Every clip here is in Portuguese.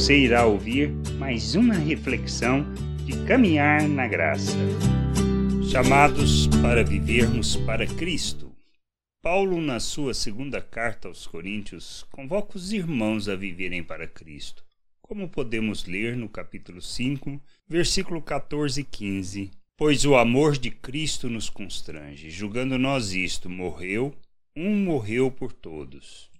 você irá ouvir mais uma reflexão de caminhar na graça. Chamados para vivermos para Cristo. Paulo, na sua segunda carta aos Coríntios, convoca os irmãos a viverem para Cristo, como podemos ler no capítulo 5, versículo 14 e 15. Pois o amor de Cristo nos constrange, julgando nós isto, morreu, um morreu por todos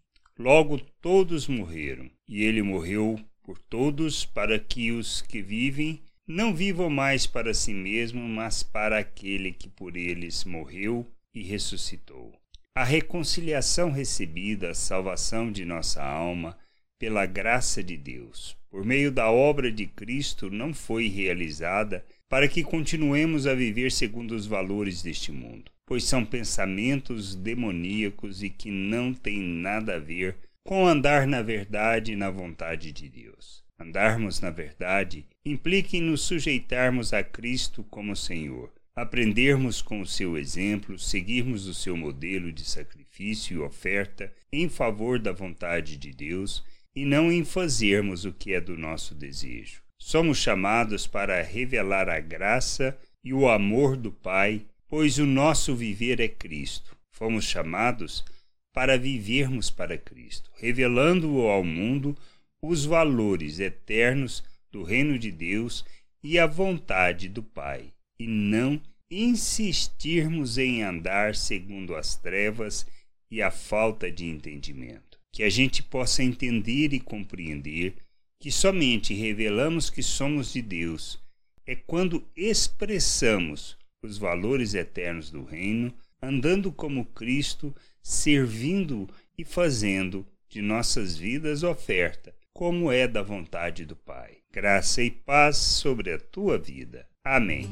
Logo todos morreram, e ele morreu por todos, para que os que vivem não vivam mais para si mesmos, mas para aquele que por eles morreu e ressuscitou. A reconciliação recebida, a salvação de nossa alma, pela graça de Deus, por meio da obra de Cristo, não foi realizada para que continuemos a viver segundo os valores deste mundo pois são pensamentos demoníacos e que não têm nada a ver com andar na verdade e na vontade de Deus. Andarmos na verdade implica em nos sujeitarmos a Cristo como Senhor, aprendermos com o seu exemplo, seguirmos o seu modelo de sacrifício e oferta em favor da vontade de Deus e não em fazermos o que é do nosso desejo. Somos chamados para revelar a graça e o amor do Pai pois o nosso viver é Cristo. Fomos chamados para vivermos para Cristo, revelando ao mundo os valores eternos do reino de Deus e a vontade do Pai, e não insistirmos em andar segundo as trevas e a falta de entendimento. Que a gente possa entender e compreender que somente revelamos que somos de Deus é quando expressamos os valores eternos do reino, andando como Cristo, servindo e fazendo de nossas vidas oferta, como é da vontade do Pai. Graça e paz sobre a tua vida. Amém.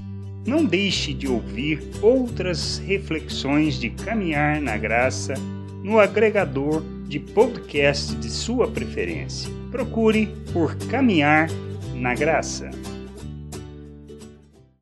Não deixe de ouvir outras reflexões de caminhar na graça no agregador de podcast de sua preferência. Procure por Caminhar na Graça.